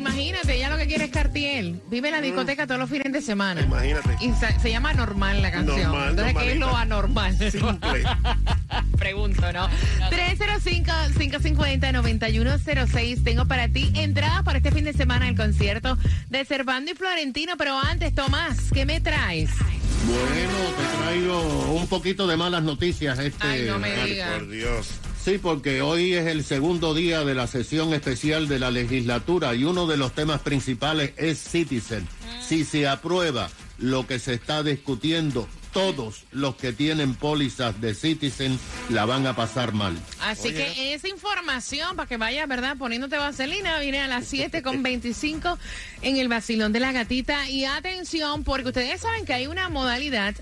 Imagínate, ella lo que quiere es Cartier. Vive en la discoteca todos los fines de semana. Imagínate. Y se, se llama Normal la canción. Normal, Entonces, ¿qué es lo anormal? Simple. Pregunto, ¿no? 305-550-9106. Tengo para ti entradas para este fin de semana el concierto de Cervando y Florentino. Pero antes, Tomás, ¿qué me traes? Bueno, te traigo un poquito de malas noticias. Este, Ay, no me Ay, diga. por Dios. Sí, porque hoy es el segundo día de la sesión especial de la legislatura y uno de los temas principales es Citizen. Si se aprueba lo que se está discutiendo, todos los que tienen pólizas de Citizen la van a pasar mal. Así que esa información para que vayas, ¿verdad? Poniéndote vaselina, viene a las 7 con 25 en el vacilón de la gatita. Y atención, porque ustedes saben que hay una modalidad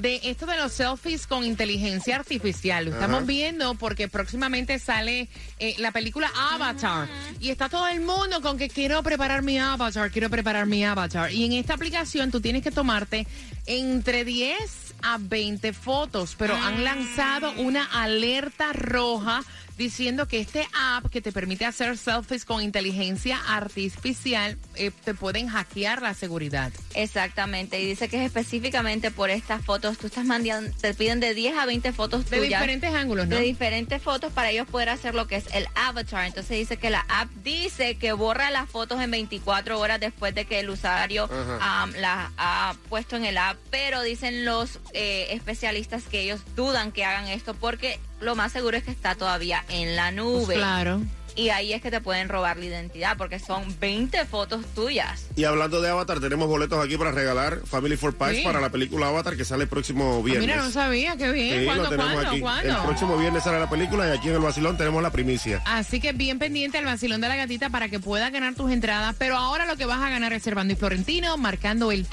de esto de los selfies con inteligencia artificial. Lo estamos viendo porque próximamente sale eh, la película Avatar. Y está todo el mundo con que quiero preparar mi avatar, quiero preparar mi avatar. Y en esta aplicación tú tienes que tomarte entre 10 a 20 fotos, pero han lanzado una alerta roja diciendo que este app que te permite hacer selfies con inteligencia artificial eh, te pueden hackear la seguridad. Exactamente, y dice que es específicamente por estas fotos, tú estás mandando, te piden de 10 a 20 fotos De tuyas. diferentes ángulos, ¿no? De diferentes fotos para ellos poder hacer lo que es el avatar. Entonces dice que la app dice que borra las fotos en 24 horas después de que el usuario um, las ha puesto en el app. Pero dicen los eh, especialistas que ellos dudan que hagan esto porque lo más seguro es que está todavía en la nube. Pues claro. Y ahí es que te pueden robar la identidad porque son 20 fotos tuyas. Y hablando de Avatar, tenemos boletos aquí para regalar Family for Pies Sí. para la película Avatar que sale el próximo Ah, viernes. Mira, no sabía, qué bien. Sí, ¿Cuándo, cuándo, aquí. cuándo? El próximo viernes sale la película y aquí en el Vacilón tenemos la primicia. Así que bien pendiente al vacilón de la gatita para que puedas ganar tus entradas. Pero ahora lo que vas a ganar es Servando y Florentino, marcando el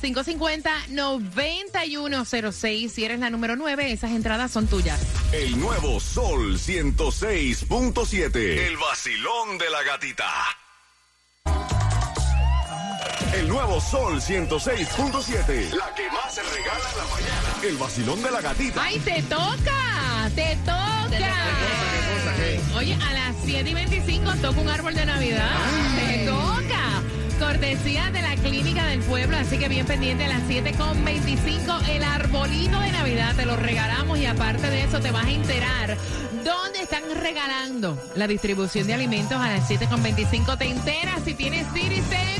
305-550-9106. Si eres la número 9, esas entradas son tuyas. El nuevo Sol 106.7. El vacilón de la gatita. El nuevo Sol 106.7. La que más se regala en la mañana. El vacilón de la gatita. ¡Ay, te toca! ¡Te toca! Oye, a las 7 y 25 toca un árbol de Navidad. ¡Te toca! Cortesía de la Clínica del Pueblo, así que bien pendiente a las 7 con 25 el arbolito de Navidad te lo regalamos y aparte de eso te vas a enterar dónde están regalando la distribución de alimentos a las 7 con 25 te enteras si tienes Citizen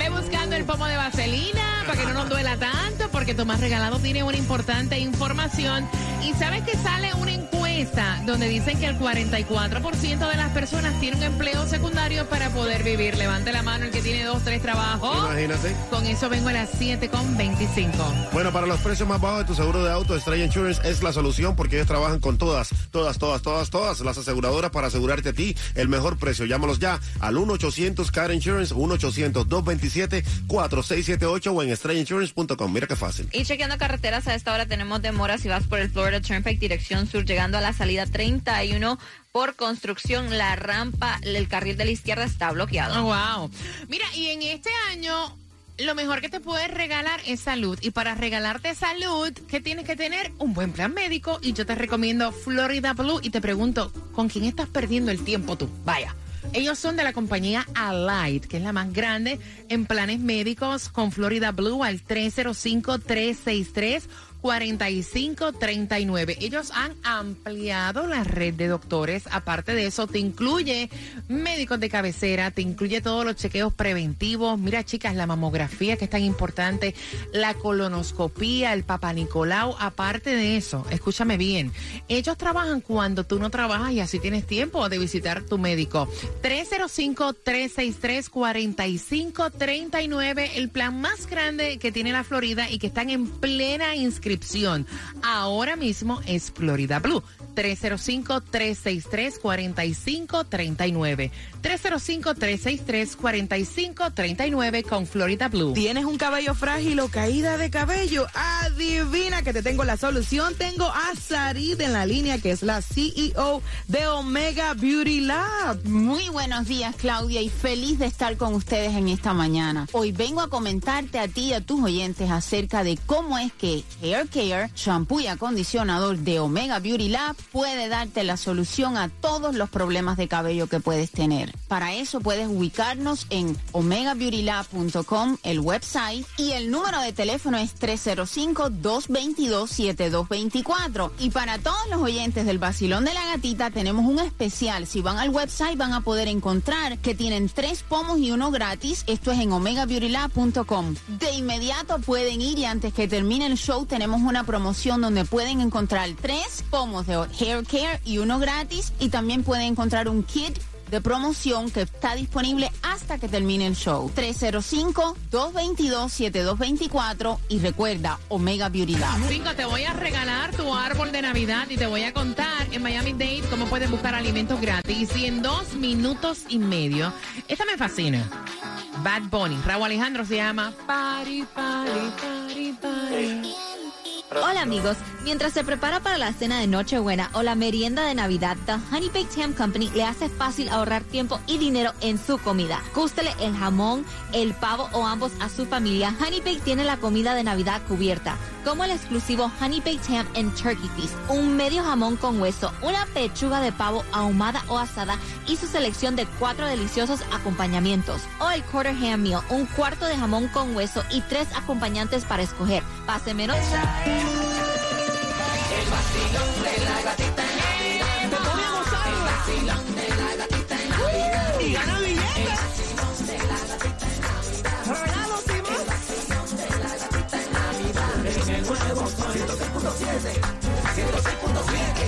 Ve buscando el pomo de vaselina para que no nos duela tanto, porque Tomás Regalado tiene una importante información. Y sabes que sale una encuesta donde dicen que el 44% de las personas tiene un empleo secundario para poder vivir. Levante la mano el que tiene dos, tres trabajos. Imagínate. Con eso vengo a las 7 con 25. Bueno, para los precios más bajos de tu seguro de auto, Estrella Insurance es la solución porque ellos trabajan con todas, todas, todas, todas, todas las aseguradoras para asegurarte a ti el mejor precio. Llámalos ya al 1-800-CAR Insurance, 1-800-227-4678 o en estrellainsurance.com. Mira qué fácil. Y chequeando carreteras, a esta hora tenemos demoras si vas por el Florida Turnpike, dirección sur, llegando a la salida 31 por construcción. La rampa, el carril de la izquierda está bloqueado. Oh, wow. Mira, y en este año lo mejor que te puedes regalar es salud. Y para regalarte salud, ¿qué tienes que tener? Un buen plan médico. Y yo te recomiendo Florida Blue. Y te pregunto, ¿con quién estás perdiendo el tiempo tú? Vaya. Ellos son de la compañía Alight, que es la más grande en planes médicos con Florida Blue al 305 363 4539. Ellos han ampliado la red de doctores. Aparte de eso, te incluye médicos de cabecera, te incluye todos los chequeos preventivos. Mira, chicas, la mamografía que es tan importante, la colonoscopía, el Papa Nicolau. Aparte de eso, escúchame bien, ellos trabajan cuando tú no trabajas y así tienes tiempo de visitar tu médico. 305-363-4539, el plan más grande que tiene la Florida y que están en plena inscripción Ahora mismo es Florida Blue. 305-363-4539. 305-363-4539 con Florida Blue. ¿Tienes un cabello frágil o caída de cabello? Adivina que te tengo la solución. Tengo a Sarid en la línea, que es la CEO de Omega Beauty Lab. Muy buenos días, Claudia, y feliz de estar con ustedes en esta mañana. Hoy vengo a comentarte a ti y a tus oyentes acerca de cómo es que Hair Care, shampoo y acondicionador de Omega Beauty Lab puede darte la solución a todos los problemas de cabello que puedes tener. Para eso puedes ubicarnos en omegabeautylab.com, el website, y el número de teléfono es 305-222-7224. Y para todos los oyentes del Basilón de la Gatita tenemos un especial. Si van al website van a poder encontrar que tienen tres pomos y uno gratis. Esto es en omegabeautylab.com. De inmediato pueden ir y antes que termine el show tenemos una promoción donde pueden encontrar tres pomos de hair care y uno gratis y también pueden encontrar un kit de promoción que está disponible hasta que termine el show. 305-222-7224 y recuerda, Omega Beauty Lab. Cinco, te voy a regalar tu árbol de Navidad y te voy a contar en Miami Dade cómo puedes buscar alimentos gratis y en dos minutos y medio. Esta me fascina. Bad Bunny. Raúl Alejandro se llama Party, Party, Party, Party. Hola amigos, mientras se prepara para la cena de Nochebuena o la merienda de Navidad, The Honey Baked Ham Company le hace fácil ahorrar tiempo y dinero en su comida. Gústele el jamón, el pavo o ambos a su familia. Honey Baked tiene la comida de Navidad cubierta, como el exclusivo Honey Baked Ham and Turkey Feast, un medio jamón con hueso, una pechuga de pavo ahumada o asada y su selección de cuatro deliciosos acompañamientos. O el Quarter Ham Meal, un cuarto de jamón con hueso y tres acompañantes para escoger. Pase menos. El vacilón de la gatita en Navidad. Te pone a gozar. El vacilón de la gatita en Navidad. Y gana El billetes. vacilón de la gatita en Navidad. Regalos y El más. vacilón de la gatita en Navidad. En el nuevo Sol 106.7. 106.7.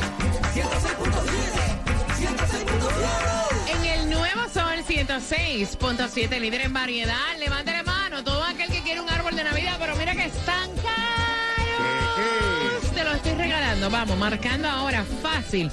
106.7. 106.7. En el nuevo Sol 106.7, líder en variedad. Levántale mano todo aquel que quiere un árbol de Navidad, pero mira que están caros. Te lo estoy regalando. Vamos, marcando ahora fácil.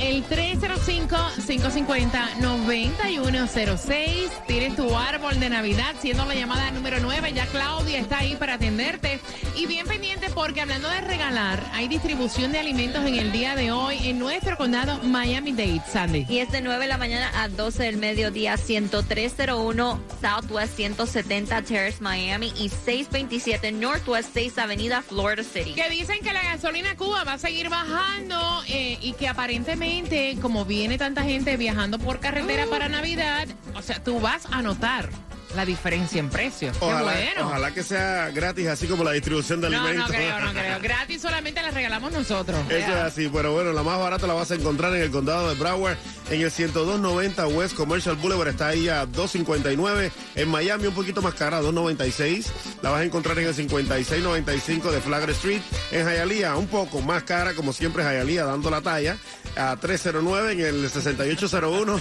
El 305-550-9106. Tienes tu árbol de Navidad, siendo la llamada número 9. Ya Claudia está ahí para atenderte. Y bien pendiente porque hablando de regalar, hay distribución de alimentos en el día de hoy en nuestro condado Miami-Dade, Sandy. Y es de 9 de la mañana a 12 del mediodía, 10301 Southwest 170 Terrace, Miami y 627 Northwest 6 Avenida, Florida City. Que dicen que la gasolina Cuba va a seguir bajando eh, y que aparentemente, como viene tanta gente viajando por carretera para Navidad, o sea, tú vas a notar la diferencia en precios. Qué Ojalá, bueno. ojalá que sea gratis, así como la distribución de No, no alimentos. creo, no creo. Gratis solamente la regalamos nosotros. Eso es así, pero bueno, la más barata la vas a encontrar en el condado de Broward, en el 10290 West Commercial Boulevard, está ahí a 259. En Miami un poquito más cara, 296. La vas a encontrar en el 5695 de Flagler Street. En Hialeah, un poco más cara, como siempre, Hialeah dando la talla, a 309 en el 6801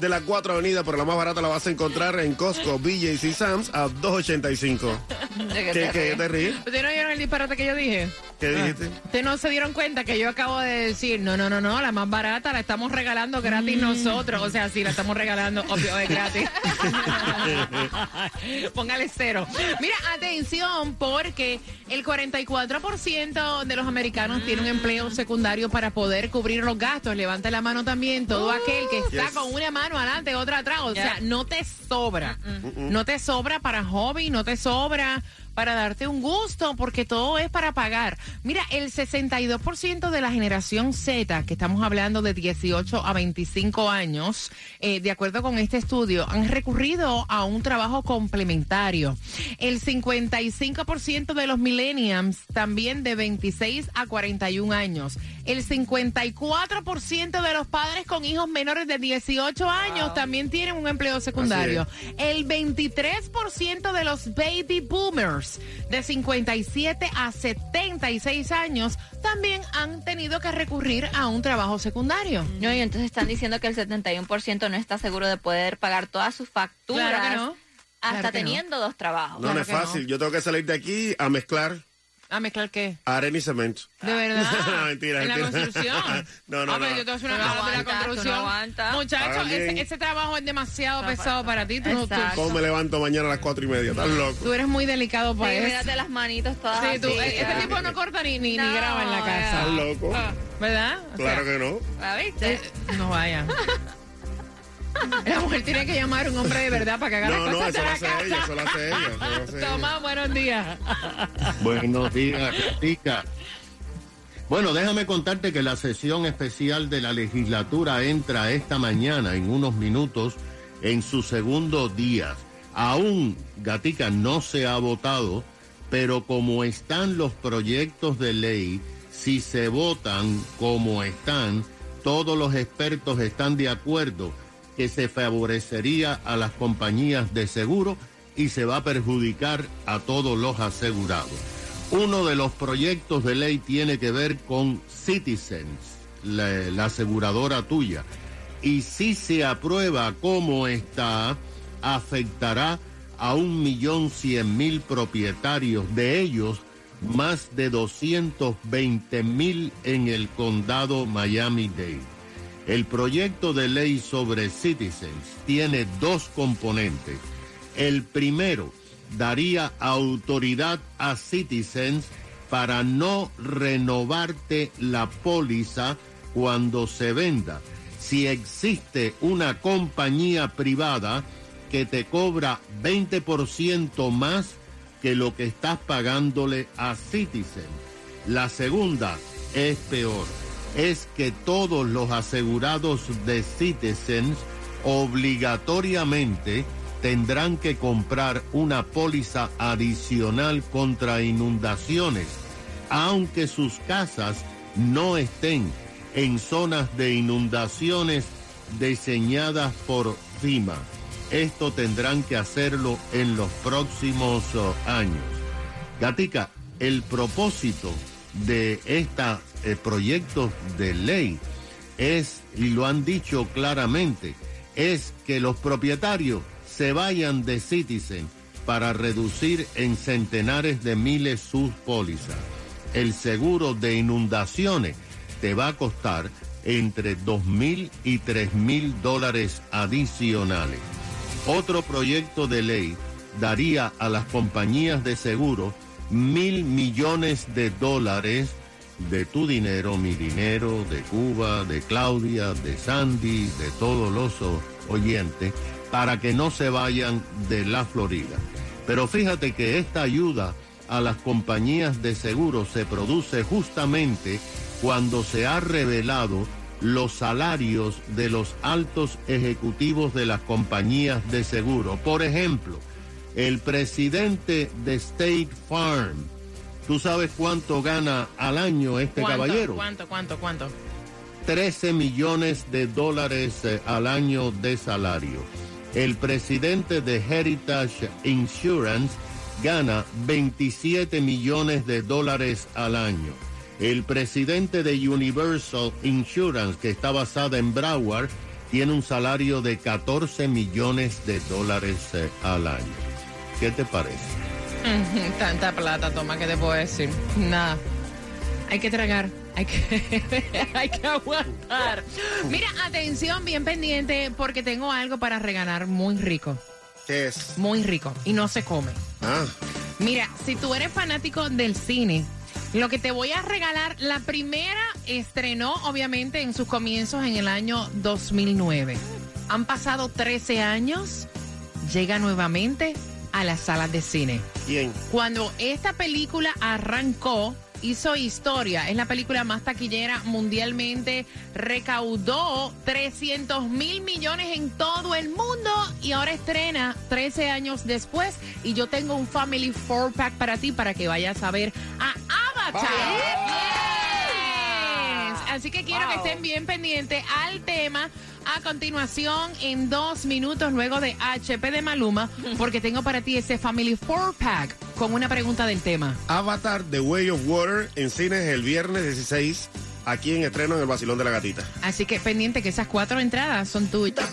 de la 4 Avenida, pero la más barata la vas a encontrar en Costco, BJ's y Sam's a 285. ¿Qué, qué te ríes? ¿Ustedes no vieron el disparate que yo dije? ¿Qué dijiste? Ustedes no se dieron cuenta que yo acabo de decir, no, no, no, no, la más barata la estamos regalando gratis Mm. nosotros. O sea, sí, la estamos regalando, obvio, es gratis. Póngale cero. Mira, atención, porque el 44% de los americanos tiene un empleo secundario para poder cubrir los gastos. Levanta la mano también todo aquel que está Yes. con una mano mano adelante, otra atrás. O sea, no te sobra. No te sobra para hobby, no te sobra para darte un gusto, porque todo es para pagar. Mira, el 62% de la generación Z, que estamos hablando de 18 a 25 años, eh, de acuerdo con este estudio, han recurrido a un trabajo complementario. El 55% de los millennials, también de 26 a 41 años. El 54% de los padres con hijos menores de 18 años también tienen un empleo secundario. El 23% de los baby boomers de 57 a 76 años también han tenido que recurrir a un trabajo secundario. No, y entonces están diciendo que el 71% no está seguro de poder pagar todas sus facturas. Claro que no. Hasta Claro que no. teniendo dos trabajos. No, no es no. fácil. Yo tengo que salir de aquí a mezclar ¿A mezclar qué? arena y cemento. De verdad. Mentira, En la mentira. construcción. No, no, Ah, pero no. yo te voy a hacer una no de la no construcción. aguantas. Muchacho, Pagan bien. ese, ese trabajo es demasiado pesado para ti. Tú, no- tú-. ¿Cómo me levanto mañana a las cuatro y media? ¿Estás loco? tú eres muy delicado Sí, para eso. mírate las manitos todas Sí, tú, así, este ya. tipo no corta ni, ni, ni No, graba en la casa. ¿Estás loco? ¿Verdad? O Claro sea, que no. ¿La viste? eh, no vaya. La mujer tiene que llamar a un hombre de verdad para que haga No, las no, cosas eso de la casa. ella, eso lo hace ella. Eso lo hace ella. Toma, buenos días. Buenos días, Gatica. Bueno, déjame contarte que la sesión especial de la legislatura entra esta mañana en unos minutos en su segundo día. Aún, Gatica, no se ha votado, pero como están los proyectos de ley, si se votan como están, todos los expertos están de acuerdo que se favorecería a las compañías de seguro y se va a perjudicar a todos los asegurados. Uno de los proyectos de ley tiene que ver con Citizens, la, aseguradora tuya. Y si se aprueba como está, afectará a un millón cien mil propietarios, de ellos más de 220 mil en el condado Miami-Dade. El proyecto de ley sobre Citizens tiene dos componentes. El primero daría autoridad a Citizens para no renovarte la póliza cuando se venda. Si existe una compañía privada que te cobra 20% más que lo que estás pagándole a Citizens. La segunda es peor. Es que todos los asegurados de Citizens obligatoriamente tendrán que comprar una póliza adicional contra inundaciones, aunque sus casas no estén en zonas de inundaciones diseñadas por FIMA. Esto tendrán que hacerlo en los próximos oh, años. Gatica, el propósito de estos proyectos de ley es, y lo han dicho claramente, es que los propietarios se vayan de Citizen para reducir en centenares de miles sus pólizas. El seguro de inundaciones te va a costar entre dos mil y tres mil dólares adicionales. Otro proyecto de ley daría a las compañías de seguro mil millones de dólares de tu dinero, mi dinero, de Cuba, de Claudia, de Sandy, de todos los oyentes, para que no se vayan de la Florida. Pero fíjate que esta ayuda a las compañías de seguro se produce justamente cuando se ha revelado los salarios de los altos ejecutivos de las compañías de seguro. Por ejemplo, el presidente de State Farm, ¿tú sabes cuánto gana al año este ¿Cuánto, caballero? ¿Cuánto, cuánto, cuánto? 13 millones de dólares eh, al año de salario. El presidente de Heritage Insurance gana 27 millones de dólares al año. El presidente de Universal Insurance, que está basada en Broward, tiene un salario de 14 millones de dólares eh, al año. ¿Qué te parece? Tanta plata, toma, ¿qué te puedo decir? Nada. Hay que tragar, hay que, hay que aguantar. Mira, atención, bien pendiente, porque tengo algo para regalar muy rico, ¿Qué es? muy rico, y no se come. Ah, Mira, si tú eres fanático del cine, lo que te voy a regalar, la primera estrenó obviamente en sus comienzos en el año 2009. han pasado 13 años, llega nuevamente a las salas de cine. ¿Quién? Cuando esta película arrancó, hizo historia. Es la película más taquillera mundialmente. Recaudó 300 mil millones en todo el mundo y ahora estrena 13 años después. Y yo tengo un Family Four Pack para ti para que vayas a ver a Avatar. Así que quiero que estén bien pendientes al tema. A continuación, en dos minutos luego de HP de Maluma, porque tengo para ti ese Family Four Pack con una pregunta del tema. Avatar The Way of Water en cines el viernes 16, aquí en estreno en el Basilón de la Gatita. Así que pendiente que esas cuatro entradas son tuyas.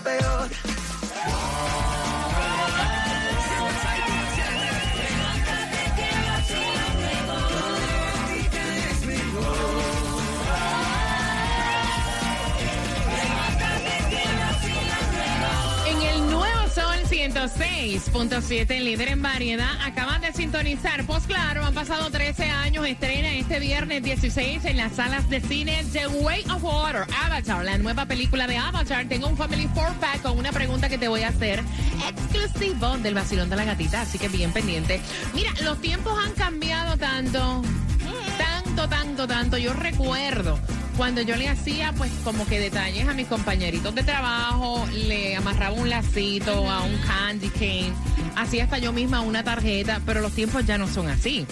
106.7, líder en variedad, acaban de sintonizar. Pues claro, han pasado 13 años, estrena este viernes 16 en las salas de cine The Way of Water, Avatar, la nueva película de Avatar. Tengo un Family Four Pack con una pregunta que te voy a hacer, exclusivo del vacilón de la gatita, así que bien pendiente. Mira, los tiempos han cambiado tanto, tanto, tanto, tanto. Yo recuerdo cuando yo le hacía pues como que detalles a mis compañeritos de trabajo, le amarraba un lacito a un candy cane, hacía hasta yo misma una tarjeta, pero los tiempos ya no son así.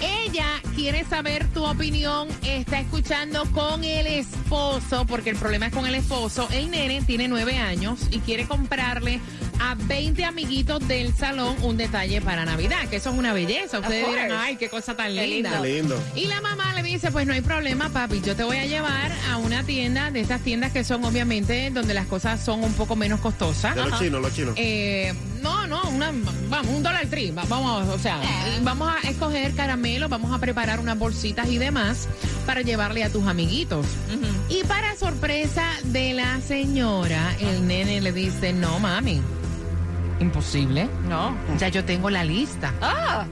Ella quiere saber tu opinión, está escuchando con el esposo, porque el problema es con el esposo. El nene tiene nueve años y quiere comprarle a 20 amiguitos del salón un detalle para Navidad, que eso es una belleza. Ustedes dirán, ay, qué cosa tan Qué linda. Lindo. Y la mamá le dice, pues no hay problema, papi, yo te voy a llevar a una tienda de estas tiendas que son obviamente donde las cosas son un poco menos costosas. De los chinos, los chinos. Eh, no, no, una, vamos, un dólar tree. va- Vamos, o sea, vamos a escoger caramelos, vamos a preparar unas bolsitas y demás para llevarle a tus amiguitos. Y para sorpresa de la señora, el nene le dice, no, mami, imposible. No. Ya yo tengo la lista Ah,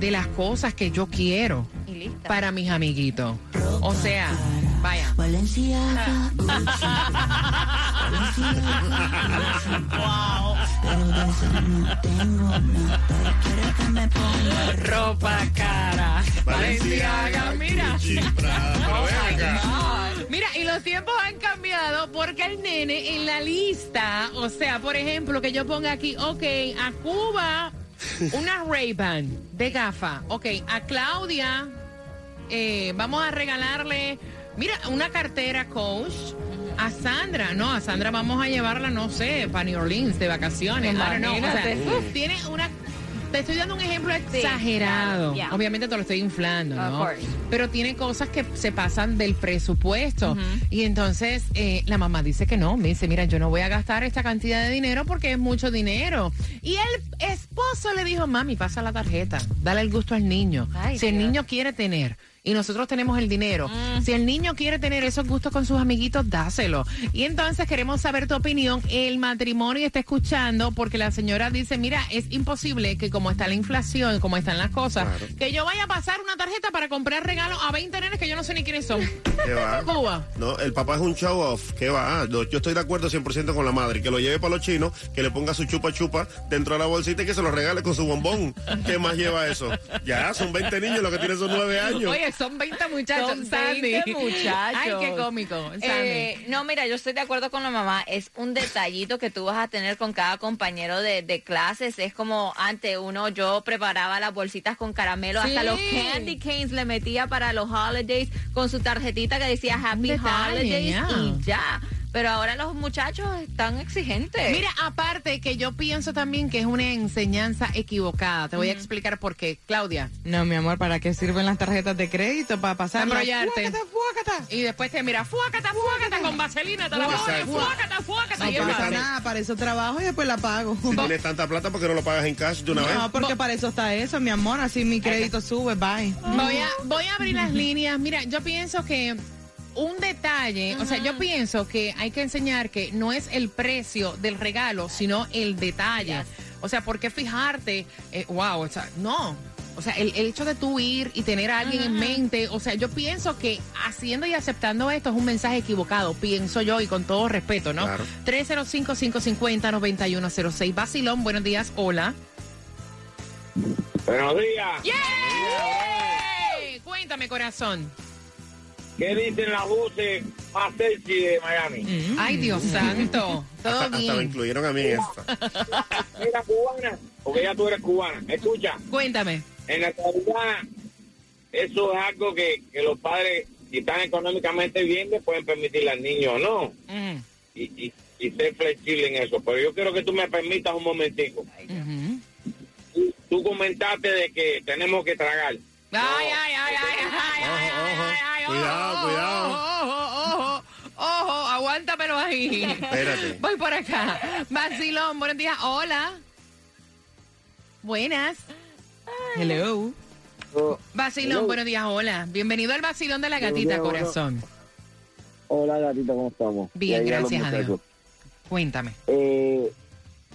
de las cosas que yo quiero y lista. para mis amiguitos. O sea, vaya. Valenciaga, pero de eso no tengo nada. Quiero que me ponga Ropa cara. Valenciaga, mira. Pero ven acá. Mira, y los tiempos han cambiado porque el nene en la lista, o sea, por ejemplo, que yo ponga aquí, ok, a Cuba, una Ray-Ban de gafa. Ok, a Claudia, eh, vamos a regalarle, mira, una cartera Coach. A Sandra, no, a Sandra vamos a llevarla, no sé, para New Orleans de vacaciones. O sea, tiene una. Te estoy dando un ejemplo exagerado. claro, yeah. Obviamente te lo estoy inflando, Of ¿no? course. Pero tiene cosas que se pasan del presupuesto. Y entonces eh, la mamá dice que no. Me dice, mira, yo no voy a gastar esta cantidad de dinero porque es mucho dinero. Y el esposo le dijo, mami, pasa la tarjeta. Dale el gusto al niño. Ay, si el niño quiere tener y nosotros tenemos el dinero. Si el niño quiere tener esos gustos con sus amiguitos, dáselo. Y entonces queremos saber tu opinión. El matrimonio está escuchando porque la señora dice, mira, es imposible que como está la inflación, como están las cosas, Claro. que yo vaya a pasar una tarjeta para comprar regalos a 20 nenes que yo no sé ni quiénes son. ¿Qué va? Cuba. No, el papá es un show off. ¿Qué va? No, yo estoy de acuerdo 100% con la madre. Que lo lleve para los chinos, que le ponga su chupa chupa dentro de la bolsita y que se lo regale con su bombón. ¿Qué más lleva eso? Ya, son 20 niños, lo que tienen son 9 años. Oye, son 20 muchachos, Son 20 Sandy. muchachos. Ay, qué cómico. Eh, no, mira, yo estoy de acuerdo con la mamá. Es un detallito que tú vas a tener con cada compañero de, de clases. Es como antes uno, yo preparaba las bolsitas con caramelo, hasta los candy canes le metía para los holidays con su tarjetita que decía Happy detalle, Holidays ya. y ya. Pero ahora los muchachos están exigentes. Mira, aparte que yo pienso también que es una enseñanza equivocada. Te voy a explicar por qué. Claudia, No, mi amor, ¿para qué sirven las tarjetas de crédito? Para pasar Embrollarte. y después te mira, fuácata, fuácata, con vaselina, te la pones, fuácata, fuácata. No y fácil. nada, para eso trabajo y después la pago. Si tienes tanta plata, ¿por qué no lo pagas en cash de una vez? No, porque para eso está eso, mi amor. Así mi crédito sube, bye. Voy a, voy a abrir las líneas. Mira, yo pienso que un detalle, o sea, yo pienso que hay que enseñar que no es el precio del regalo, sino el detalle. O sea, ¿por qué fijarte? eh, wow, o sea, no. O sea, el, el hecho de tú ir y tener a alguien en mente, o sea, yo pienso que haciendo y aceptando esto es un mensaje equivocado, pienso yo, y con todo respeto, ¿no? Claro. 305-550-9106. Basilón, buenos días, hola. Buenos días. ¡Yeah! Cuéntame, corazón. ¿Qué dicen las buses más sexy de Miami? Ay, Dios santo. Todo Hasta, hasta me bien. incluyeron a mí en esta. Mira, cubana, porque ya tú eres cubana. Escucha, Cuéntame. en la actualidad, eso es algo que, que los padres, si están económicamente bien, le pueden permitir al niño o no. Mm, Y, y, y ser flexible en eso. Pero yo quiero que tú me permitas un momentico. tú comentaste de que tenemos que tragar. Ay, ay, ay, ay, ay, ay, ay, ay, Cuidado, ojo, cuidado. Ojo, ojo, ojo, aguántamelo ahí. Espérate. Voy por acá. Vacilón, buenos días. Hola. Buenas. Hello. Vacilón, buenos días. Hola. Bienvenido al vacilón de la gatita, corazón. Hola, gatita, ¿cómo estamos? Bien, gracias a Dios. Cuéntame. Eh,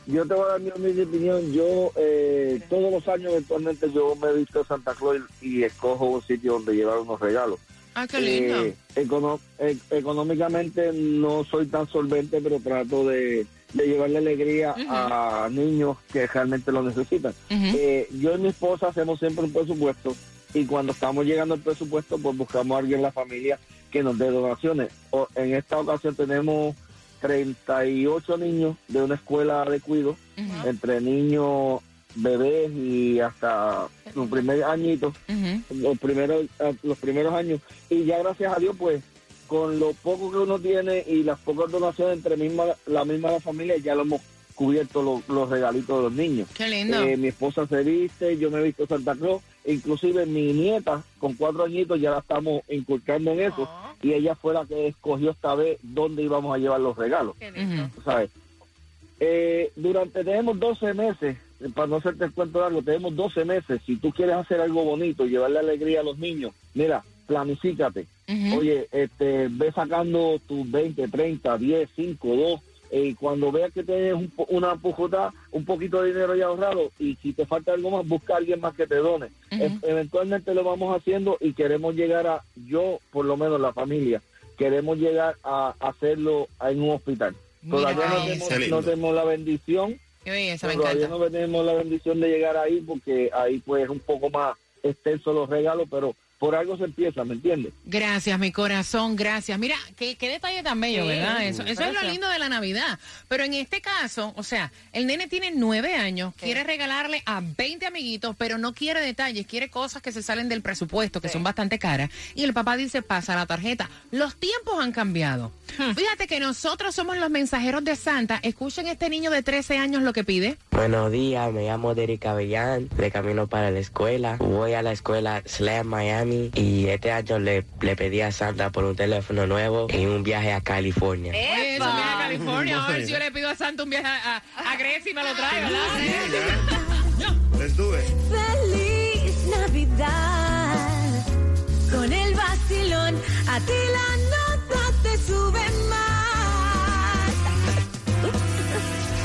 yo te voy a dar mi humilde opinión. Yo eh, todos los años eventualmente yo me he visto de Santa Claus y, escojo un sitio donde llevar unos regalos. Ah, qué lindo. Eh, econo- e- económicamente no soy tan solvente, pero trato de, de llevarle alegría a niños que realmente lo necesitan. Eh, yo y mi esposa hacemos siempre un presupuesto y cuando estamos llegando al presupuesto, pues buscamos a alguien en la familia que nos dé donaciones. O, en esta ocasión tenemos 38 niños de una escuela de cuido, entre niños, bebés y hasta los primeros añitos los primeros eh, los primeros años. Y ya gracias a Dios pues con lo poco que uno tiene y las pocas donaciones entre misma la misma la familia ya lo hemos cubierto lo- los regalitos de los niños Qué lindo. Eh, mi esposa se viste yo me he visto Santa Claus inclusive mi nieta con cuatro añitos ya la estamos inculcando en eso y ella fue la que escogió esta vez dónde íbamos a llevar los regalos Ujú. tú ¿sabes? Eh, durante, tenemos 12 meses, eh, para no hacerte el cuento largo, tenemos 12 meses. Si tú quieres hacer algo bonito, llevarle alegría a los niños, mira, planifícate. Oye, este, ve sacando tus 20, 30, 10, 5, 2. Eh, Y cuando veas que tienes un po- una pujota, un poquito de dinero ya ahorrado, y si te falta algo más, busca a alguien más que te done. E- eventualmente lo vamos haciendo y queremos llegar a, yo, por lo menos la familia, queremos llegar a hacerlo en un hospital. Mira, Todavía no tenemos, no tenemos la bendición, me todavía encanta. no tenemos la bendición de llegar ahí porque ahí pues es un poco más extenso los regalos, pero por algo se empieza, ¿me entiendes? Gracias, mi corazón, gracias. Mira, qué, qué detalle tan bello, Sí, ¿verdad? Eso, eso es lo lindo de la Navidad. Pero en este caso, o sea, el nene tiene nueve años, quiere regalarle a 20 amiguitos, pero no quiere detalles, quiere cosas que se salen del presupuesto, que son bastante caras. Y el papá dice, pasa la tarjeta. Los tiempos han cambiado. Hmm. Fíjate que nosotros somos los mensajeros de Santa. Escuchen este niño de 13 años lo que pide. Buenos días, me llamo Derek Avellán, de camino para la escuela. Voy a la escuela Slam Miami y este año le, le pedí a Santa por un teléfono nuevo y un viaje a California. Oye, eso viene a California. A ver si yo le pido a Santa un viaje a, a- a Grecia y me lo trae, ¿verdad? Feliz Navidad. Con el vacilón, a ti la nota te sube más.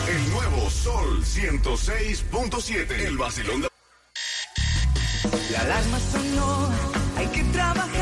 El nuevo Sol 106.7. El vacilón de... La alarma sonó, hay que trabajar.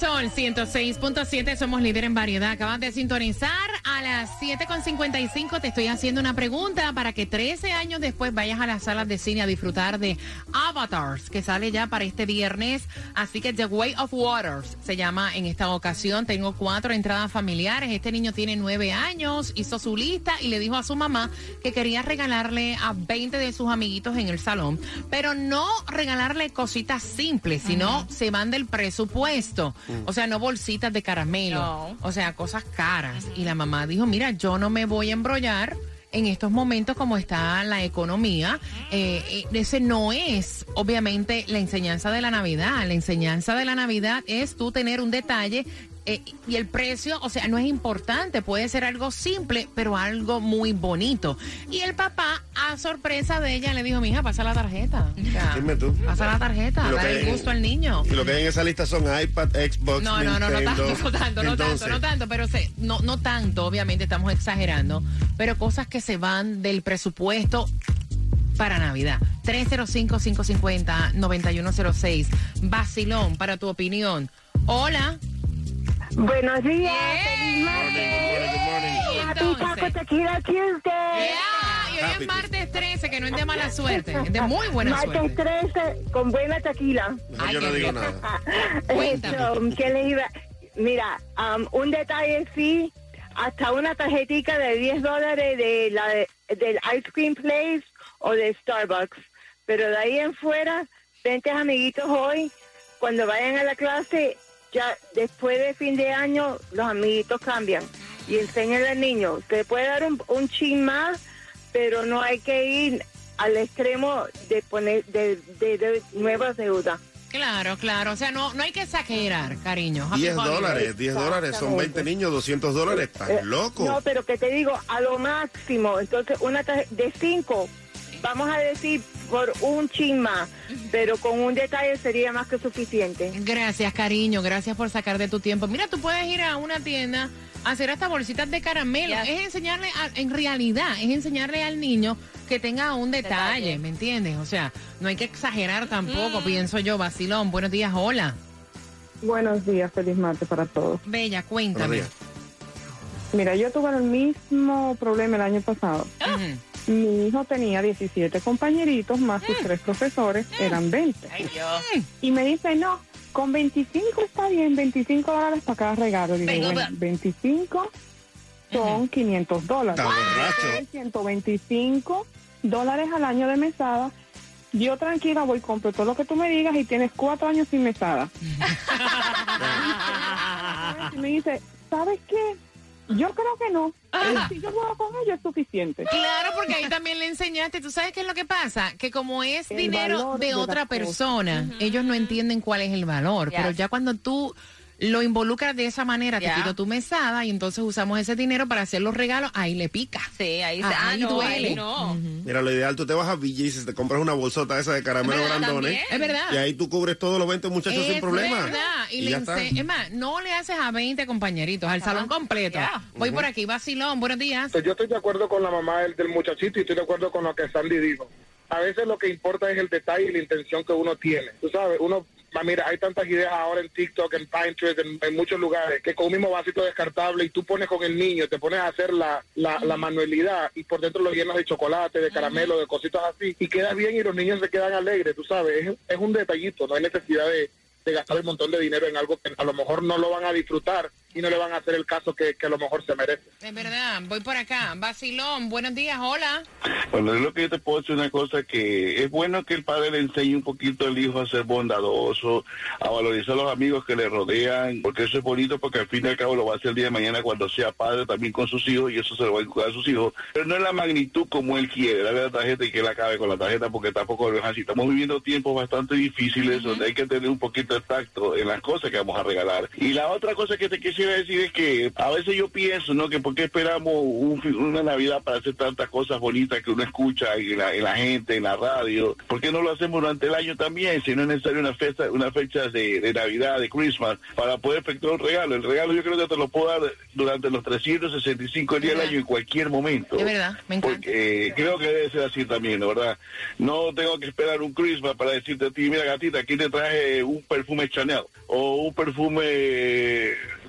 Sol 106.7 somos líder en variedad. Acabas de sintonizar a las 7.55. Te estoy haciendo una pregunta para que 13 años después vayas a las salas de cine a disfrutar de Avatars, que sale ya para este viernes. Así que The Way of Waters se llama en esta ocasión. Tengo cuatro entradas familiares. Este niño tiene nueve años, hizo su lista y le dijo a su mamá que quería regalarle a 20 de sus amiguitos en el salón, pero no regalarle cositas simples, sino se van del presupuesto. O sea, no bolsitas de caramelo. No. O sea, cosas caras. Y la mamá dijo, mira, yo no me voy a embrollar en estos momentos como está la economía, eh, eh, ese no es obviamente la enseñanza de la Navidad. La enseñanza de la Navidad es tú tener un detalle eh, y el precio, o sea, no es importante, puede ser algo simple, pero algo muy bonito. Y el papá, a sorpresa de ella, le dijo, mija, pasa la tarjeta. O sea, Dime tú. Pasa la tarjeta, dale el gusto al niño. Y lo que hay en esa lista son iPad, Xbox, No, no, no, no Nintendo. tanto, no tanto, no Entonces, tanto, no tanto, pero se, no, no tanto, obviamente estamos exagerando, pero cosas que se van del presupuesto para Navidad. 305-550-9106. Vacilón, para tu opinión. Hola. Buenos días. Feliz Happy Taco Tequila Tuesday. Y hoy es martes 13, que no es de mala suerte, es de muy buena Martes suerte. 13 con buena tequila. Ay, yo no digo nada. Cuéntame. ¿qué les iba? Mira, um, un detalle sí, hasta una tarjetita de 10 dólares de la, del Ice Cream Place o de Starbucks. Pero de ahí en fuera, vente amiguitos hoy, cuando vayan a la clase, ya después de fin de año, los amiguitos cambian. Y enseñan al niño, te puede dar un, un chin más, pero no hay que ir al extremo de poner de, de, de nuevas deudas. Claro, claro. O sea, no, no hay que exagerar, cariño. Happy 10 holidays. dólares, 10 dólares, son 20 niños, 200 dólares, Eh, estás loco. No, pero que te digo, a lo máximo. Entonces, una tarje- de cinco, vamos a decir por un chin más, pero con un detalle sería más que suficiente. Gracias, cariño. Gracias por sacar de tu tiempo. Mira, tú puedes ir a una tienda a hacer hasta bolsitas de caramelo. Yes. Es enseñarle, a- en realidad, es enseñarle al niño que tenga un detalle, Detalle. ¿me entiendes? O sea, no hay que exagerar tampoco, pienso yo. Vacilón, buenos días, hola. Buenos días, feliz martes para todos. Bella, cuéntame. Mira, yo tuve el mismo problema el año pasado. Ujú. Mi hijo tenía 17 compañeritos más sus tres profesores, eran 20. Ay, Dios. Y me dice, no, con 25 está bien, 25 dólares para cada regalo. Digo, bueno, va. 25 son 500 dólares. Está borracho. Son 125 dólares al año de mesada. Yo tranquila voy, compro todo lo que tú me digas y tienes cuatro años sin mesada. y me dice, ¿sabes qué? Yo creo que no. Ajá. Si yo juego con ellos es suficiente. Claro, porque ahí también le enseñaste. ¿Tú sabes qué es lo que pasa? Que como es El dinero de de otra persona, ellos no entienden cuál es el valor. Yes. Pero ya cuando tú lo involucras de esa manera, Ya. te quito tu mesada y entonces usamos ese dinero para hacer los regalos, ahí le pica. Sí, ahí se. Ah, Ah, ahí no, duele. ahí no. Mira, lo ideal, tú te vas a BJ's, te compras una bolsota esa de caramelo ¿Verdad? grandones. Es verdad. Y ahí tú cubres todos los 20 muchachos sin Es problema. verdad. Y, Y le ya está. ense- es más, no le haces a 20 compañeritos, al salón completo. Voy por aquí, vacilón, buenos días. Pues yo estoy de acuerdo con la mamá del, del muchachito y estoy de acuerdo con lo que Sandy dijo. A veces lo que importa es el detalle y la intención que uno tiene. Tú sabes, uno, ah, mira, hay tantas ideas ahora en TikTok, en Pinterest, en, en muchos lugares, que con un mismo vasito descartable y tú pones con el niño, te pones a hacer la, la, la manualidad y por dentro lo llenas de chocolate, de caramelo, de cositas así y queda bien y los niños se quedan alegres, tú sabes. Es, es un detallito, no hay necesidad de, de gastar un montón de dinero en algo que a lo mejor no lo van a disfrutar y no le van a hacer el caso que, que a lo mejor se merece. Es verdad, voy por acá. Vacilón, buenos días, hola. Bueno, es lo que yo te puedo decir una cosa que es bueno que el padre le enseñe un poquito al hijo a ser bondadoso, a valorizar a los amigos que le rodean, porque eso es bonito porque al fin y al cabo lo va a hacer el día de mañana cuando sea padre también con sus hijos y eso se lo va a inculcar a sus hijos, pero no es la magnitud como él quiere, darle la tarjeta y que él acabe con la tarjeta porque tampoco lo es así. Estamos viviendo tiempos bastante difíciles donde hay que tener un poquito de tacto en las cosas que vamos a regalar. Y la otra cosa que te quisiera decir es que a veces yo pienso, ¿no? Que por qué esperamos un una Navidad para hacer tantas cosas bonitas que uno escucha en la, en la gente, en la radio. ¿Por qué no lo hacemos durante el año también? Si no es necesario una fecha, una fecha de, de Navidad, de Christmas, para poder efectuar un regalo. El regalo yo creo que te lo puedo dar durante los 365 días del año en cualquier momento. Es verdad, me encanta. Porque eh, creo que debe ser así también, ¿no verdad? No tengo que esperar un Christmas para decirte a ti, mira gatita, aquí te traje un perfume Chanel o un perfume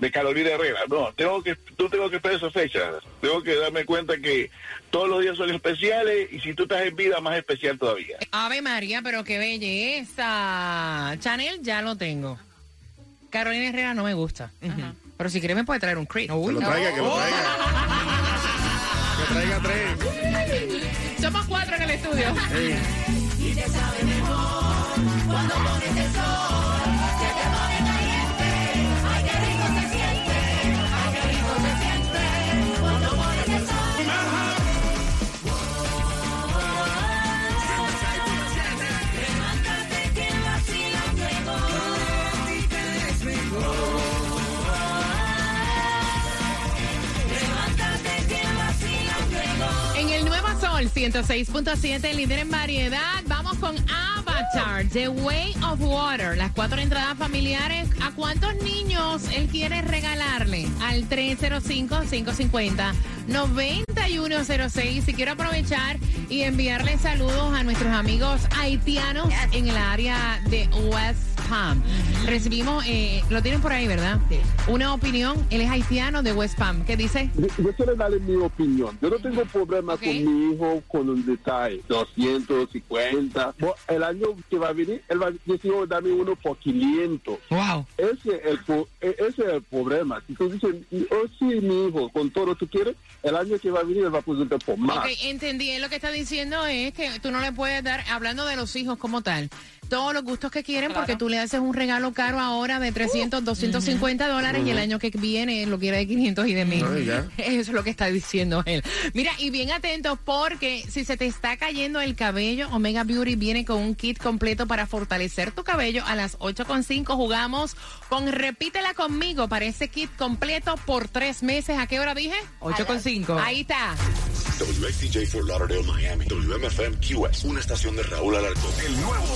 de Carolina Herrera. No, tengo que, tú tengo que esperar esa fecha. Tengo que darme cuenta que todos los días son especiales y si tú estás en vida, más especial todavía. Ave María, pero qué belleza. Chanel ya lo tengo. Carolina Herrera no me gusta. Pero si quiere me puede traer un creep. Que lo traiga, que lo traiga. Que traiga tres. Somos cuatro en el estudio. Y te sabe mejor cuando pones el sol. 106.7, líder en variedad. Vamos con Avatar, The Way of Water. Las cuatro entradas familiares. ¿A cuántos niños él quiere regalarle? Al 305-550-9106. Si quiero aprovechar y enviarle saludos a nuestros amigos haitianos en el área de West Palm. Recibimos, eh, lo tienen por ahí, ¿verdad? Una opinión. Él es haitiano de West Palm. ¿Qué dice? Yo, yo quiero darle mi opinión. Yo no tengo problema con mi hijo con un detalle, 250. Bo- El año que va a venir, él va a decir, "Oh, dame uno por 500. Wow. Ese es el, e- ese es el problema. Si tú dices, oh sí, mi hijo, con todo lo que tú quieres, el año que va a venir, él va a presentar por más. Ok, entendí. Él lo que está diciendo es que tú no le puedes dar, hablando de los hijos como tal, todos los gustos que quieren porque tú le haces un regalo caro ahora de 300, 250 dólares y el año que viene lo quiere de 500 y de 1000. Ay, ya. Eso es lo que está diciendo él. Mira, y bien atento porque si se te está cayendo el cabello, Omega Beauty viene con un kit completo para fortalecer tu cabello. A las 8.5 jugamos con Repítela conmigo para ese kit completo por tres meses. ¿A qué hora dije? 8.5. Ahí está. WXTJ for Lauderdale, Miami. WMFM QS. Una estación de Raúl Alarcón. El nuevo